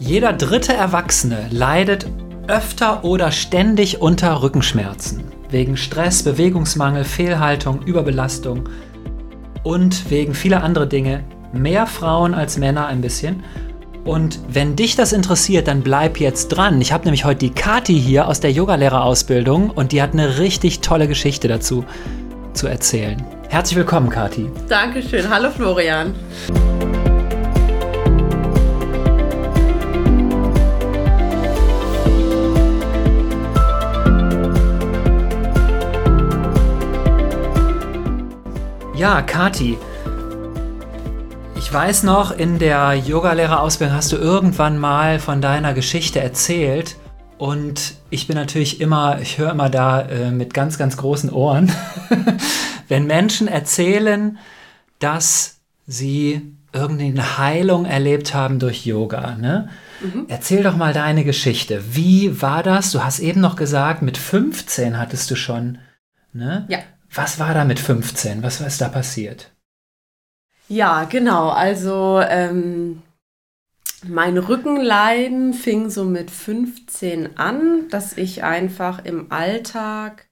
Jeder dritte Erwachsene leidet öfter oder ständig unter Rückenschmerzen. Wegen Stress, Bewegungsmangel, Fehlhaltung, Überbelastung und wegen vieler anderer Dinge. Mehr Frauen als Männer ein bisschen. Und wenn dich das interessiert, dann bleib jetzt dran. Ich habe nämlich heute die Kati hier aus der Yogalehrerausbildung und die hat eine richtig tolle Geschichte dazu zu erzählen. Herzlich willkommen, Kati. Dankeschön. Hallo, Florian. Ja, Kati. Ich weiß noch, in der Yogalehrerausbildung hast du irgendwann mal von deiner Geschichte erzählt. Und ich bin natürlich immer, ich höre immer da äh, mit ganz, ganz großen Ohren, wenn Menschen erzählen, dass sie irgendeine Heilung erlebt haben durch Yoga. Ne? Mhm. Erzähl doch mal deine Geschichte. Wie war das? Du hast eben noch gesagt, mit 15 hattest du schon. Ne? Ja. Was war da mit 15? Was ist da passiert? Ja, genau. Also ähm, mein Rückenleiden fing so mit 15 an, dass ich einfach im Alltag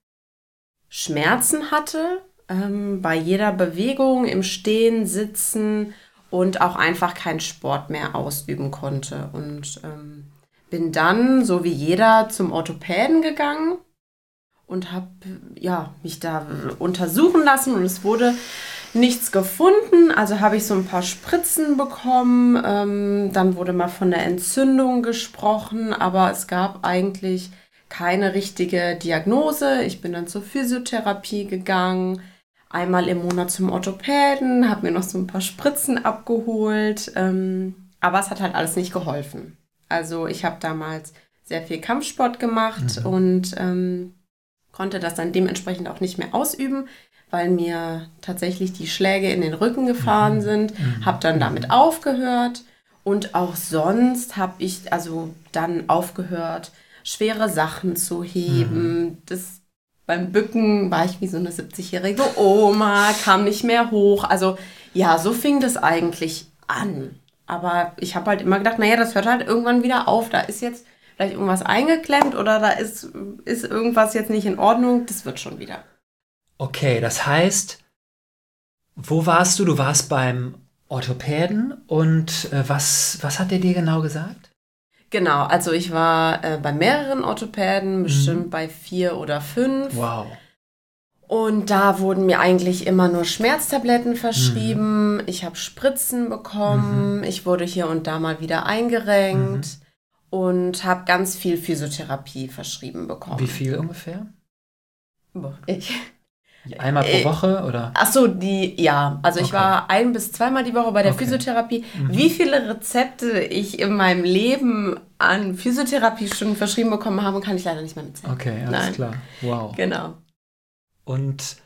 Schmerzen hatte. Ähm, bei jeder Bewegung, im Stehen, Sitzen und auch einfach keinen Sport mehr ausüben konnte. Und ähm, bin dann, so wie jeder, zum Orthopäden gegangen und habe ja, mich da untersuchen lassen und es wurde nichts gefunden. Also habe ich so ein paar Spritzen bekommen. Ähm, dann wurde mal von der Entzündung gesprochen, aber es gab eigentlich keine richtige Diagnose. Ich bin dann zur Physiotherapie gegangen, einmal im Monat zum Orthopäden, habe mir noch so ein paar Spritzen abgeholt. Ähm, aber es hat halt alles nicht geholfen. Also ich habe damals sehr viel Kampfsport gemacht mhm. und ähm, konnte das dann dementsprechend auch nicht mehr ausüben, weil mir tatsächlich die Schläge in den Rücken gefahren mhm. sind. Mhm. Habe dann damit mhm. aufgehört und auch sonst habe ich also dann aufgehört, schwere Sachen zu heben. Das beim Bücken war ich wie so eine 70-jährige Oma, kam nicht mehr hoch. Also ja, so fing das eigentlich an. Aber ich habe halt immer gedacht, naja, das hört halt irgendwann wieder auf. Da ist jetzt vielleicht irgendwas eingeklemmt oder da ist, ist irgendwas jetzt nicht in Ordnung. Das wird schon wieder. Okay, das heißt, wo warst du? Du warst beim Orthopäden und äh, was, was hat der dir genau gesagt? Genau, also ich war äh, bei mehreren Orthopäden, bestimmt mhm. bei vier oder fünf. Wow. Und da wurden mir eigentlich immer nur Schmerztabletten verschrieben. Mhm. Ich habe Spritzen bekommen. Mhm. Ich wurde hier und da mal wieder eingerenkt. Und habe ganz viel Physiotherapie verschrieben bekommen. Wie viel ungefähr? Ich. Einmal pro äh, Woche oder? Ach so, die, ja. Also okay. ich war ein bis zweimal die Woche bei der okay. Physiotherapie. Mhm. Wie viele Rezepte ich in meinem Leben an Physiotherapie-Stunden verschrieben bekommen habe, kann ich leider nicht mehr mitzählen. Okay, alles Nein. klar. Wow. Genau. Und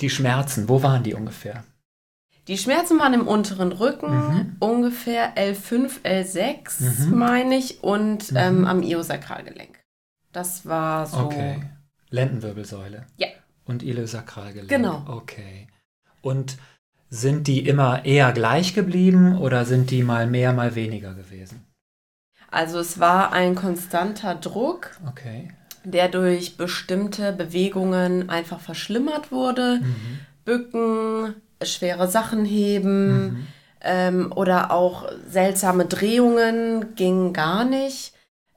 die Schmerzen, wo waren die ungefähr? Die Schmerzen waren im unteren Rücken, mhm. ungefähr L5, L6, mhm. meine ich, und mhm. ähm, am Iliosakralgelenk. Das war so. Okay. Lendenwirbelsäule. Ja. Und Iliosakralgelenk. Genau. Okay. Und sind die immer eher gleich geblieben oder sind die mal mehr, mal weniger gewesen? Also es war ein konstanter Druck, okay. der durch bestimmte Bewegungen einfach verschlimmert wurde. Mhm. Bücken, schwere Sachen heben mhm. ähm, oder auch seltsame Drehungen ging gar nicht.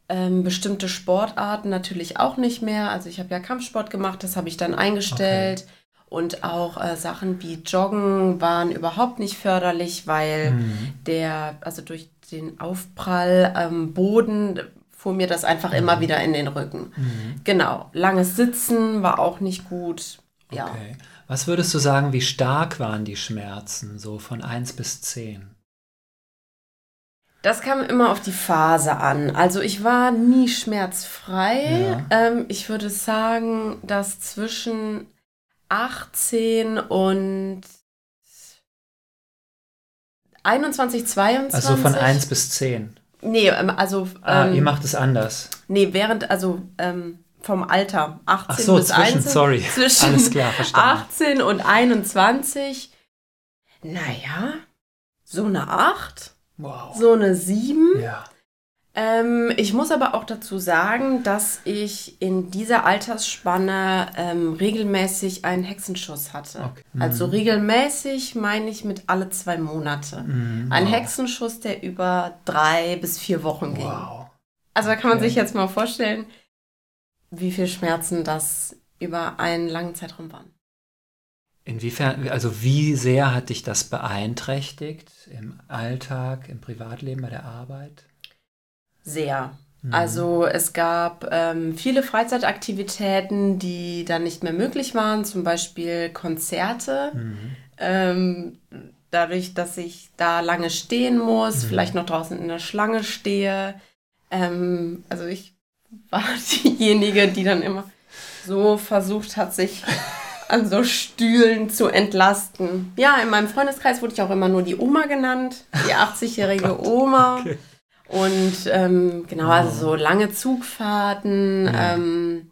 Ähm, bestimmte Sportarten natürlich auch nicht mehr. Also ich habe ja Kampfsport gemacht, das habe ich dann eingestellt. Okay. Und auch äh, Sachen wie Joggen waren überhaupt nicht förderlich, weil mhm. der, also durch den Aufprall am Boden fuhr mir das einfach mhm. immer wieder in den Rücken. Mhm. Genau. Langes Sitzen war auch nicht gut. Ja. Okay. Was würdest du sagen, wie stark waren die Schmerzen, so von 1 bis 10? Das kam immer auf die Phase an. Also ich war nie schmerzfrei. Ja. Ähm, ich würde sagen, dass zwischen 18 und 21, 22. Also von 1 bis 10. Nee, ähm, also. Ah, ihr ähm, macht es anders. Nee, während, also ähm, vom Alter 18 Ach so, bis zwischen, 1, sorry. zwischen Alles klar, verstanden. 18 und 21. Naja, so eine 8, wow. so eine 7. Ja. Ähm, ich muss aber auch dazu sagen, dass ich in dieser Altersspanne ähm, regelmäßig einen Hexenschuss hatte. Okay. Also mhm. regelmäßig meine ich mit alle zwei Monate. Mhm, Ein Hexenschuss, der über drei bis vier Wochen ging. Wow. Also da kann man okay. sich jetzt mal vorstellen, wie viel Schmerzen das über einen langen Zeitraum waren. Inwiefern, also wie sehr hat dich das beeinträchtigt im Alltag, im Privatleben, bei der Arbeit? Sehr. Mhm. Also es gab ähm, viele Freizeitaktivitäten, die dann nicht mehr möglich waren, zum Beispiel Konzerte. Mhm. Ähm, dadurch, dass ich da lange stehen muss, mhm. vielleicht noch draußen in der Schlange stehe. Ähm, also ich war diejenige, die dann immer so versucht hat, sich an so Stühlen zu entlasten. Ja, in meinem Freundeskreis wurde ich auch immer nur die Oma genannt, die 80-jährige Oma. Okay. Und ähm, genau, also so lange Zugfahrten, ja. ähm,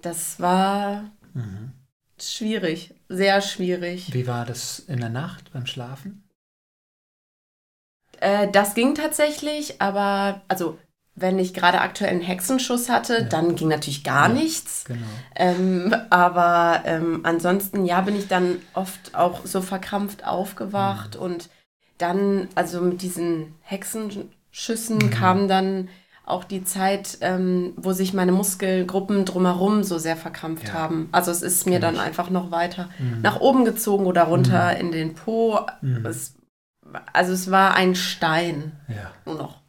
das war mhm. schwierig, sehr schwierig. Wie war das in der Nacht beim Schlafen? Äh, das ging tatsächlich, aber also wenn ich gerade aktuell einen Hexenschuss hatte, ja. dann ging natürlich gar ja, nichts. Genau. Ähm, aber ähm, ansonsten, ja, bin ich dann oft auch so verkrampft aufgewacht mhm. und dann, also mit diesen Hexenschüssen mhm. kam dann auch die Zeit, ähm, wo sich meine Muskelgruppen drumherum so sehr verkrampft ja. haben. Also es ist mir dann einfach noch weiter mhm. nach oben gezogen oder runter mhm. in den Po. Mhm. Es, also es war ein Stein. Ja. Nur noch.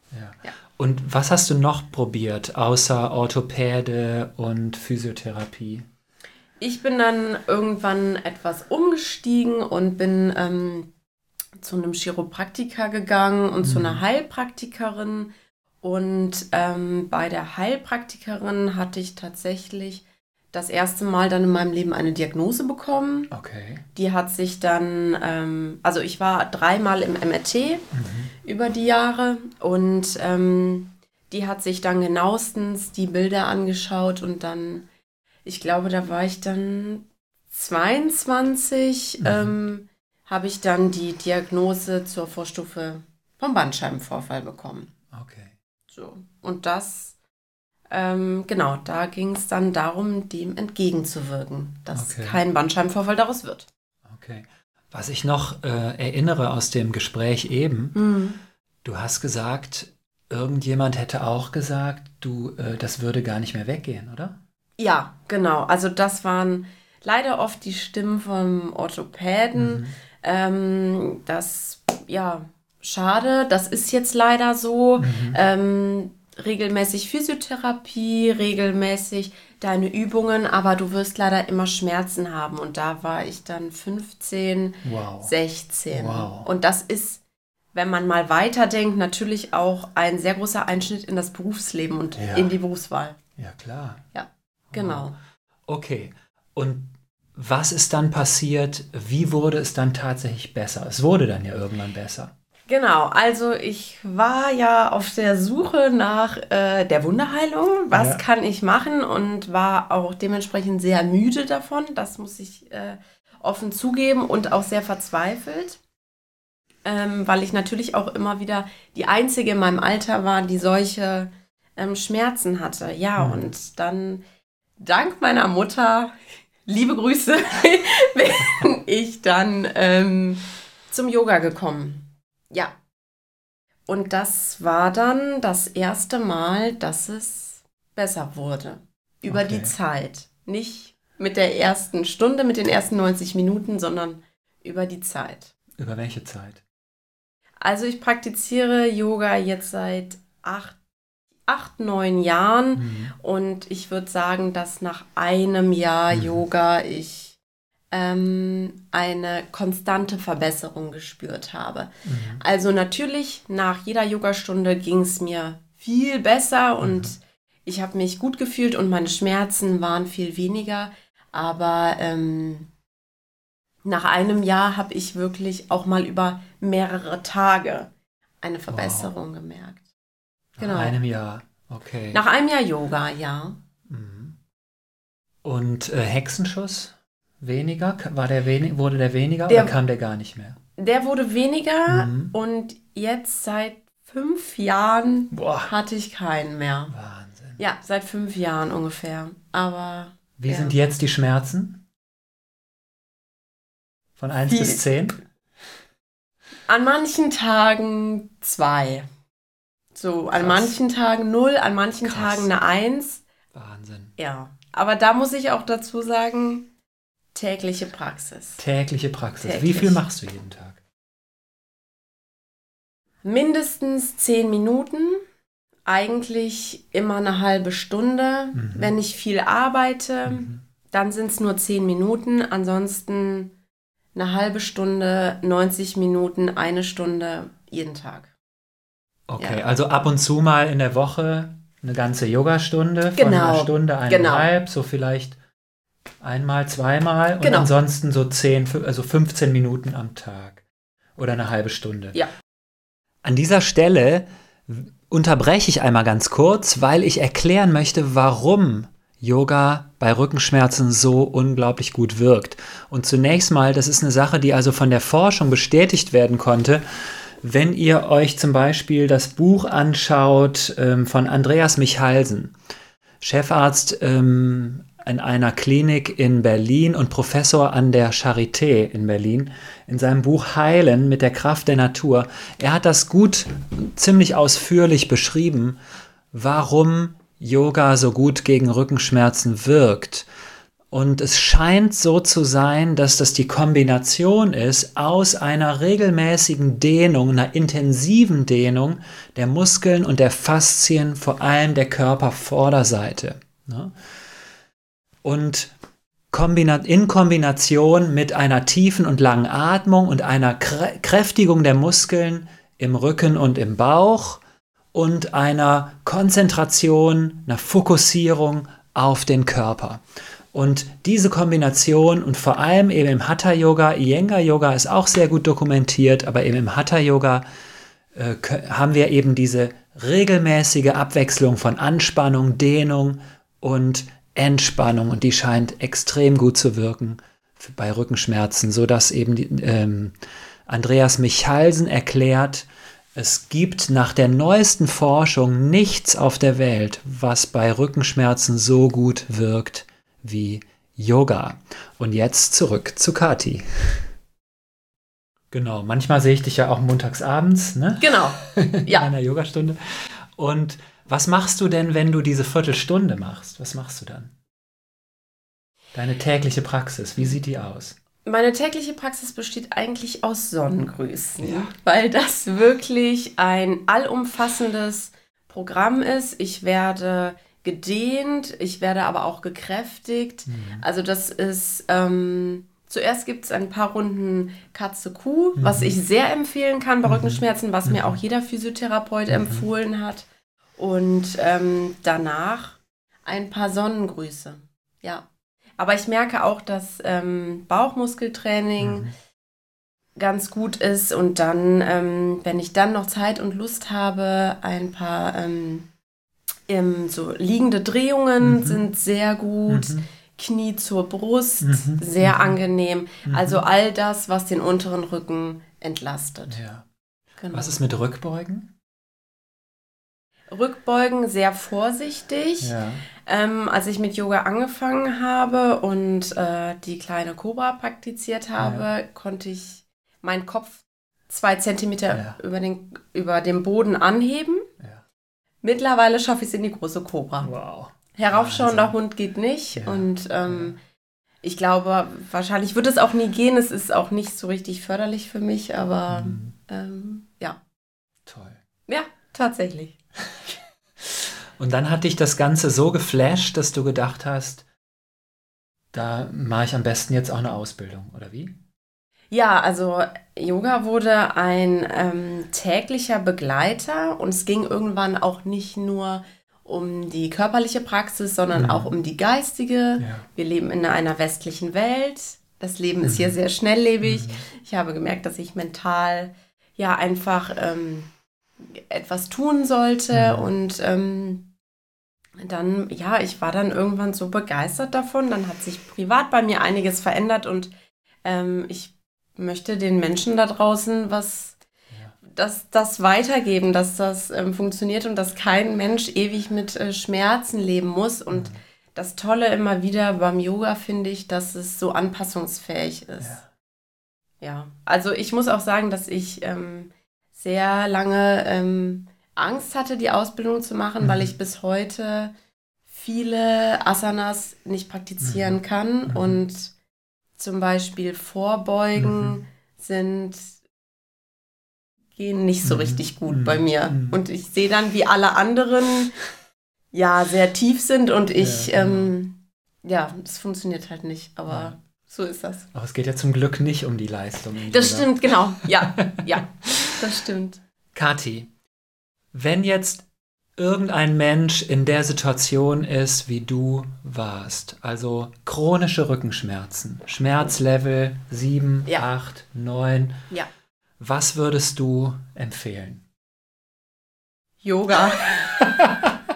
ja. Und was hast du noch probiert, außer Orthopäde und Physiotherapie? Ich bin dann irgendwann etwas umgestiegen und bin ähm, zu einem Chiropraktiker gegangen und mhm. zu einer Heilpraktikerin. Und ähm, bei der Heilpraktikerin hatte ich tatsächlich das erste Mal dann in meinem Leben eine Diagnose bekommen. Okay. Die hat sich dann, ähm, also ich war dreimal im MRT mhm. über die Jahre und ähm, die hat sich dann genauestens die Bilder angeschaut und dann, ich glaube, da war ich dann 22, mhm. ähm, habe ich dann die Diagnose zur Vorstufe vom Bandscheibenvorfall bekommen. Okay. So. Und das ähm, genau, da ging es dann darum, dem entgegenzuwirken, dass okay. kein Bandscheibenvorfall daraus wird. Okay. Was ich noch äh, erinnere aus dem Gespräch eben, mhm. du hast gesagt, irgendjemand hätte auch gesagt, du, äh, das würde gar nicht mehr weggehen, oder? Ja, genau. Also das waren leider oft die Stimmen vom Orthopäden. Mhm. Ähm, das, ja, schade, das ist jetzt leider so. Mhm. Ähm, regelmäßig Physiotherapie, regelmäßig deine Übungen, aber du wirst leider immer Schmerzen haben. Und da war ich dann 15, wow. 16. Wow. Und das ist, wenn man mal weiterdenkt, natürlich auch ein sehr großer Einschnitt in das Berufsleben und ja. in die Berufswahl. Ja, klar. Ja, genau. Wow. Okay. Und was ist dann passiert? Wie wurde es dann tatsächlich besser? Es wurde dann ja irgendwann besser. Genau, also ich war ja auf der Suche nach äh, der Wunderheilung. Was ja. kann ich machen? Und war auch dementsprechend sehr müde davon. Das muss ich äh, offen zugeben und auch sehr verzweifelt. Ähm, weil ich natürlich auch immer wieder die Einzige in meinem Alter war, die solche ähm, Schmerzen hatte. Ja, mhm. und dann dank meiner Mutter, liebe Grüße, bin ich dann ähm, zum Yoga gekommen. Ja. Und das war dann das erste Mal, dass es besser wurde. Über okay. die Zeit. Nicht mit der ersten Stunde, mit den ersten 90 Minuten, sondern über die Zeit. Über welche Zeit? Also ich praktiziere Yoga jetzt seit acht, acht neun Jahren mhm. und ich würde sagen, dass nach einem Jahr mhm. Yoga ich ähm, eine konstante Verbesserung gespürt habe. Mhm. Also natürlich, nach jeder Yogastunde ging es mir viel besser und mhm. ich habe mich gut gefühlt und meine Schmerzen waren viel weniger. Aber ähm, nach einem Jahr habe ich wirklich auch mal über mehrere Tage eine Verbesserung wow. gemerkt. Genau. Nach einem Jahr, okay. Nach einem Jahr Yoga, ja. Mhm. Und äh, Hexenschuss? Weniger? War der wenig, wurde der weniger der, oder kam der gar nicht mehr? Der wurde weniger mhm. und jetzt seit fünf Jahren Boah. hatte ich keinen mehr. Wahnsinn. Ja, seit fünf Jahren ungefähr. Aber Wie Ja. sind jetzt die Schmerzen? Von 1 Die- bis 10? an manchen Tagen zwei. So, an Krass. manchen Tagen null, an manchen Krass. Tagen eine Eins. Wahnsinn. Ja. Aber da muss ich auch dazu sagen, tägliche Praxis. Tägliche Praxis. Wie Täglich. viel machst du jeden Tag? Mindestens zehn Minuten. Eigentlich immer eine halbe Stunde. Mhm. Wenn ich viel arbeite, Mhm. dann sind es nur zehn Minuten. Ansonsten eine halbe Stunde, 90 Minuten, eine Stunde jeden Tag. Okay, Ja. also ab und zu mal in der Woche eine ganze Yogastunde von Genau, einer Stunde, eineinhalb, so vielleicht einmal, zweimal und Genau. ansonsten so 10, fü- also 15 Minuten am Tag oder eine halbe Stunde. Ja. An dieser Stelle unterbreche ich einmal ganz kurz, weil ich erklären möchte, warum Yoga bei Rückenschmerzen so unglaublich gut wirkt. Und zunächst mal, das ist eine Sache, die also von der Forschung bestätigt werden konnte. Wenn ihr euch zum Beispiel das Buch anschaut ähm, von Andreas Michalsen, Chefarzt ähm, in einer Klinik in Berlin und Professor an der Charité in Berlin, in seinem Buch Heilen mit der Kraft der Natur. Er hat das gut, ziemlich ausführlich beschrieben, warum Yoga so gut gegen Rückenschmerzen wirkt. Und es scheint so zu sein, dass das die Kombination ist aus einer regelmäßigen Dehnung, einer intensiven Dehnung der Muskeln und der Faszien, vor allem der Körpervorderseite. Ne? Und in Kombination mit einer tiefen und langen Atmung und einer Krä Kräftigung der Muskeln im Rücken und im Bauch und einer Konzentration, einer Fokussierung auf den Körper. Und diese Kombination und vor allem eben im Hatha-Yoga, Iyengar-Yoga ist auch sehr gut dokumentiert, aber eben im Hatha-Yoga äh, kö- haben wir eben diese regelmäßige Abwechslung von Anspannung, Dehnung und Entspannung und die scheint extrem gut zu wirken bei Rückenschmerzen, so dass eben die, ähm, Andreas Michalsen erklärt, es gibt nach der neuesten Forschung nichts auf der Welt, was bei Rückenschmerzen so gut wirkt wie Yoga. Und jetzt zurück zu Kati. Genau, manchmal sehe ich dich ja auch montags abends, ne? Genau. in Ja. einer Yogastunde. Und was machst du denn, wenn du diese Viertelstunde machst? Was machst du dann? Deine tägliche Praxis, wie sieht die aus? Meine tägliche Praxis besteht eigentlich aus Sonnengrüßen, Ja. weil das wirklich ein allumfassendes Programm ist. Ich werde gedehnt, ich werde aber auch gekräftigt. Also das ist, ähm, zuerst gibt es ein paar Runden Katze-Kuh, was ich sehr empfehlen kann bei Rückenschmerzen, was mir auch jeder Physiotherapeut empfohlen hat. Und ähm, danach ein paar Sonnengrüße. Ja. Aber ich merke auch, dass ähm, Bauchmuskeltraining Mhm. ganz gut ist und dann, ähm, wenn ich dann noch Zeit und Lust habe, ein paar ähm, so liegende Drehungen Mhm. sind sehr gut. Mhm. Knie zur Brust, Mhm. sehr Mhm. angenehm. Mhm. Also all das, was den unteren Rücken entlastet. Ja. Genau. Was ist mit Rückbeugen? Rückbeugen sehr vorsichtig. Ja. Ähm, als ich mit Yoga angefangen habe und äh, die kleine Cobra praktiziert habe, konnte ich meinen Kopf zwei Zentimeter Ja. über, den, über dem Boden anheben. ja. Mittlerweile schaffe ich es in die große Cobra. Wow. Heraufschauender Wahnsinn. Hund geht nicht. Ja. Und ähm, ich glaube, wahrscheinlich wird es auch nie gehen. Es ist auch nicht so richtig förderlich für mich, aber Mhm. ähm, ja. Toll. Ja, tatsächlich. Und dann hat dich das Ganze so geflasht, dass du gedacht hast, da mache ich am besten jetzt auch eine Ausbildung, oder wie? Ja, also Yoga wurde ein ähm, täglicher Begleiter und es ging irgendwann auch nicht nur um die körperliche Praxis, sondern Mhm. auch um die geistige. Ja. Wir leben in einer westlichen Welt. Das Leben ist hier Mhm. sehr schnelllebig. Mhm. Ich habe gemerkt, dass ich mental ja einfach ähm, etwas tun sollte Mhm. und ähm, dann, ja, ich war dann irgendwann so begeistert davon. Dann hat sich privat bei mir einiges verändert und ähm, ich möchte den Menschen da draußen was, Ja. dass das weitergeben, dass das ähm, funktioniert und dass kein Mensch ewig mit äh, Schmerzen leben muss. Und mhm. das Tolle immer wieder beim Yoga finde ich, dass es so anpassungsfähig ist. Ja. ja. Also ich muss auch sagen, dass ich ähm, sehr lange ähm, Angst hatte, die Ausbildung zu machen, mhm. weil ich bis heute viele Asanas nicht praktizieren mhm. kann mhm. und zum Beispiel Vorbeugen mhm. sind gehen nicht so mhm. richtig gut bei mir. Mhm. Und ich sehe dann, wie alle anderen ja sehr tief sind und ich, ja, genau. ähm, ja das funktioniert halt nicht. Aber. So ist das. Aber es geht ja zum Glück nicht um die Leistung. Das oder? stimmt, genau. Ja, ja, das stimmt. Kathi, wenn jetzt irgendein Mensch in der Situation ist, wie du warst, also chronische Rückenschmerzen, Schmerzlevel 7, ja. 8, 9, ja. Was würdest du empfehlen? Yoga.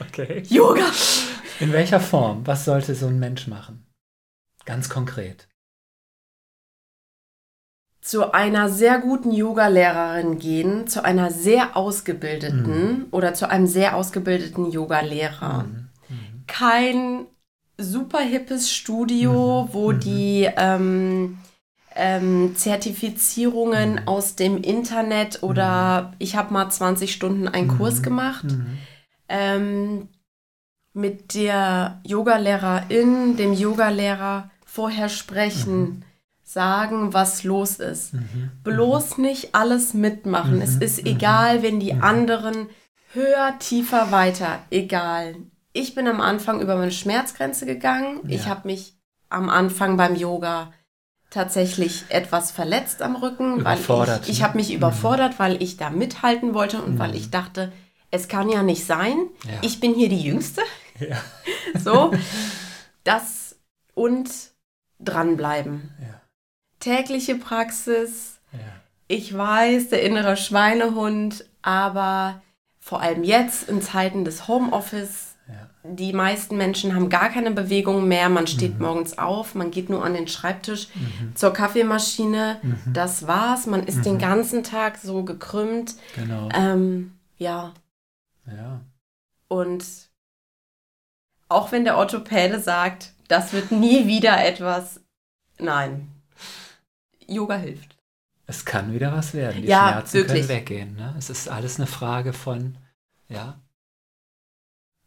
okay. Yoga. In welcher Form? Was sollte so ein Mensch machen? Ganz konkret. Zu einer sehr guten Yoga-Lehrerin gehen, zu einer sehr ausgebildeten mhm. oder zu einem sehr ausgebildeten Yoga-Lehrer. Mhm. Mhm. Kein super hippes Studio, mhm. wo mhm. die ähm, ähm, Zertifizierungen mhm. aus dem Internet oder ich habe mal 20 Stunden einen. Kurs gemacht. Ähm, mit der Yogalehrerin, dem Yogalehrer vorher sprechen, mhm. sagen, was los ist. Mhm. Bloß nicht alles mitmachen. Es ist egal, wenn die anderen höher, tiefer, weiter, egal. Ich bin am Anfang über meine Schmerzgrenze gegangen. Ja. Ich habe mich am Anfang beim Yoga tatsächlich etwas verletzt am Rücken, weil ich, ich ne? habe mich mhm. überfordert, mhm. weil ich da mithalten wollte und mhm. weil ich dachte, es kann ja nicht sein, ja. ich bin hier die Jüngste. Ja. so, das und dranbleiben. Ja. Tägliche Praxis. Ich weiß, der innere Schweinehund, aber vor allem jetzt in Zeiten des Homeoffice die meisten Menschen haben gar keine Bewegung mehr. Man steht mhm. morgens auf, man geht nur an den Schreibtisch mhm. zur Kaffeemaschine. Mhm. Das war's. Man ist den mhm. ganzen Tag so gekrümmt. Genau. Ähm, ja. Ja. Und auch wenn der Orthopäde sagt, das wird nie wieder etwas. Nein. Yoga hilft. Es kann wieder was werden. Die ja, Schmerzen wirklich. können weggehen. Ne? Es ist alles eine Frage von, ja,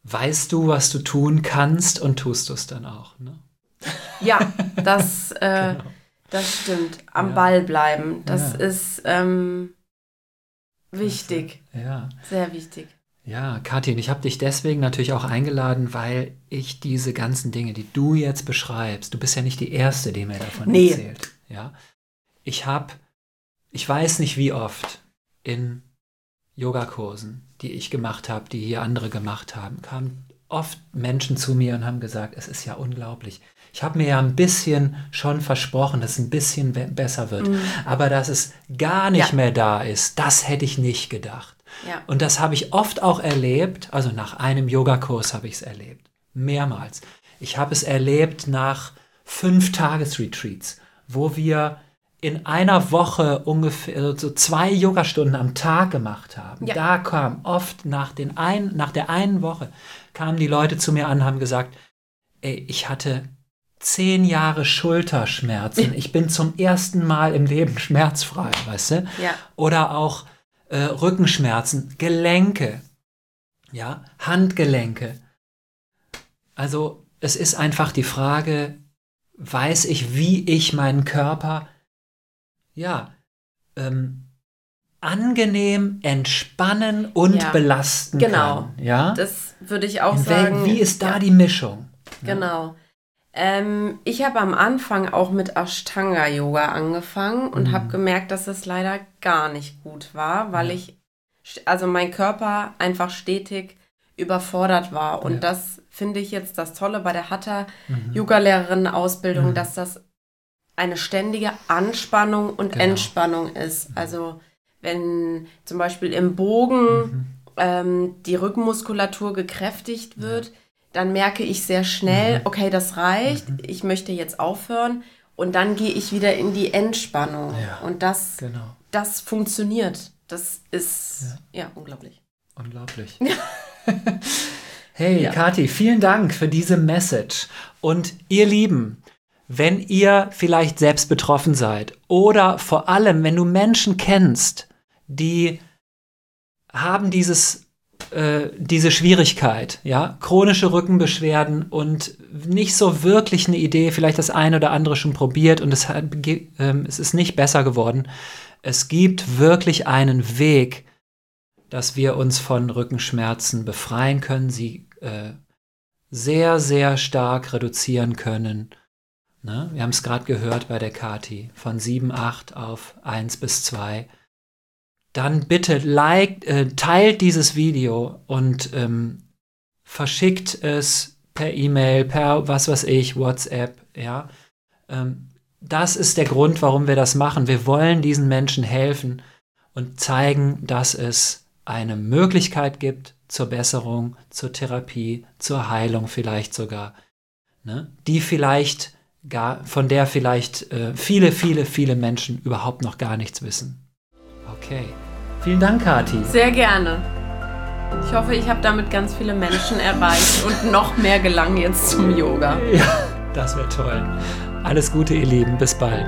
weißt du, was du tun kannst und tust du es dann auch. Ne? Ja, das, äh, genau. das stimmt. Am ja. Ball bleiben, das ja. ist ähm, wichtig. Ja. Sehr wichtig. Ja, Kathi, ich habe dich deswegen natürlich auch eingeladen, weil ich diese ganzen Dinge, die du jetzt beschreibst, du bist ja nicht die Erste, die mir davon nee. erzählt. Ja? Ich habe, ich weiß nicht wie oft, in Yogakursen, die ich gemacht habe, die hier andere gemacht haben, kamen oft Menschen zu mir und haben gesagt, es ist ja unglaublich. Ich habe mir ja ein bisschen schon versprochen, dass es ein bisschen besser wird. Mhm. Aber dass es gar nicht ja. mehr da ist, das hätte ich nicht gedacht. Ja. Und das habe ich oft auch erlebt, also nach einem Yogakurs habe ich es erlebt. Mehrmals. Ich habe es erlebt nach fünf Tagesretreats, wo wir in einer Woche ungefähr so zwei Yogastunden am Tag gemacht haben. Ja. Da kam oft nach, den ein, nach der einen Woche kamen die Leute zu mir an, haben gesagt, ey, ich hatte zehn Jahre Schulterschmerzen. Ich bin zum ersten Mal im Leben schmerzfrei, weißt du? Ja. Oder auch äh, Rückenschmerzen, Gelenke, ja, Handgelenke. Also es ist einfach die Frage, weiß ich, wie ich meinen Körper ja, ähm, angenehm entspannen und ja, belasten genau. kann. Ja, das würde ich auch sagen. Wie ist da ja. die Mischung? Genau. Ähm, ich habe am Anfang auch mit Ashtanga Yoga angefangen und mhm. habe gemerkt, dass es leider gar nicht gut war, weil ja. ich, also mein Körper einfach stetig überfordert war. Und das finde ich jetzt das Tolle bei der Hatha mhm. Yoga-Lehrerinnen-Ausbildung, mhm. dass das eine ständige Anspannung und genau. Entspannung ist. Also wenn zum Beispiel im Bogen mhm. ähm, die Rückenmuskulatur gekräftigt wird, ja. Dann merke ich sehr schnell, mhm. okay, das reicht, mhm. ich möchte jetzt aufhören. Und dann gehe ich wieder in die Entspannung. Ja, und das, Genau. das funktioniert. Das ist Ja. ja, unglaublich. Unglaublich. hey, Ja. Kathi, vielen Dank für diese Message. Und ihr Lieben, wenn ihr vielleicht selbst betroffen seid oder vor allem, wenn du Menschen kennst, die haben dieses, äh, diese Schwierigkeit, ja, chronische Rückenbeschwerden und nicht so wirklich eine Idee, vielleicht das eine oder andere schon probiert und es, hat, ähm, es ist nicht besser geworden. Es gibt wirklich einen Weg, dass wir uns von Rückenschmerzen befreien können, sie äh, sehr, sehr stark reduzieren können. Ne? Wir haben es gerade gehört bei der Kati, von 7, 8 auf 1 bis 2. Dann bitte like, äh, teilt dieses Video und ähm, verschickt es per E-Mail, per was weiß ich, WhatsApp, ja. Ähm, das ist der Grund, warum wir das machen. Wir wollen diesen Menschen helfen und zeigen, dass es eine Möglichkeit gibt zur Besserung, zur Therapie, zur Heilung vielleicht sogar, ne? die vielleicht gar, von der vielleicht äh, viele, viele, viele Menschen überhaupt noch gar nichts wissen. Okay. Vielen Dank, Kathi. Sehr gerne. Ich hoffe, ich habe damit ganz viele Menschen erreicht und noch mehr gelangen jetzt zum Yoga. Ja, das wäre toll. Alles Gute, ihr Lieben. Bis bald.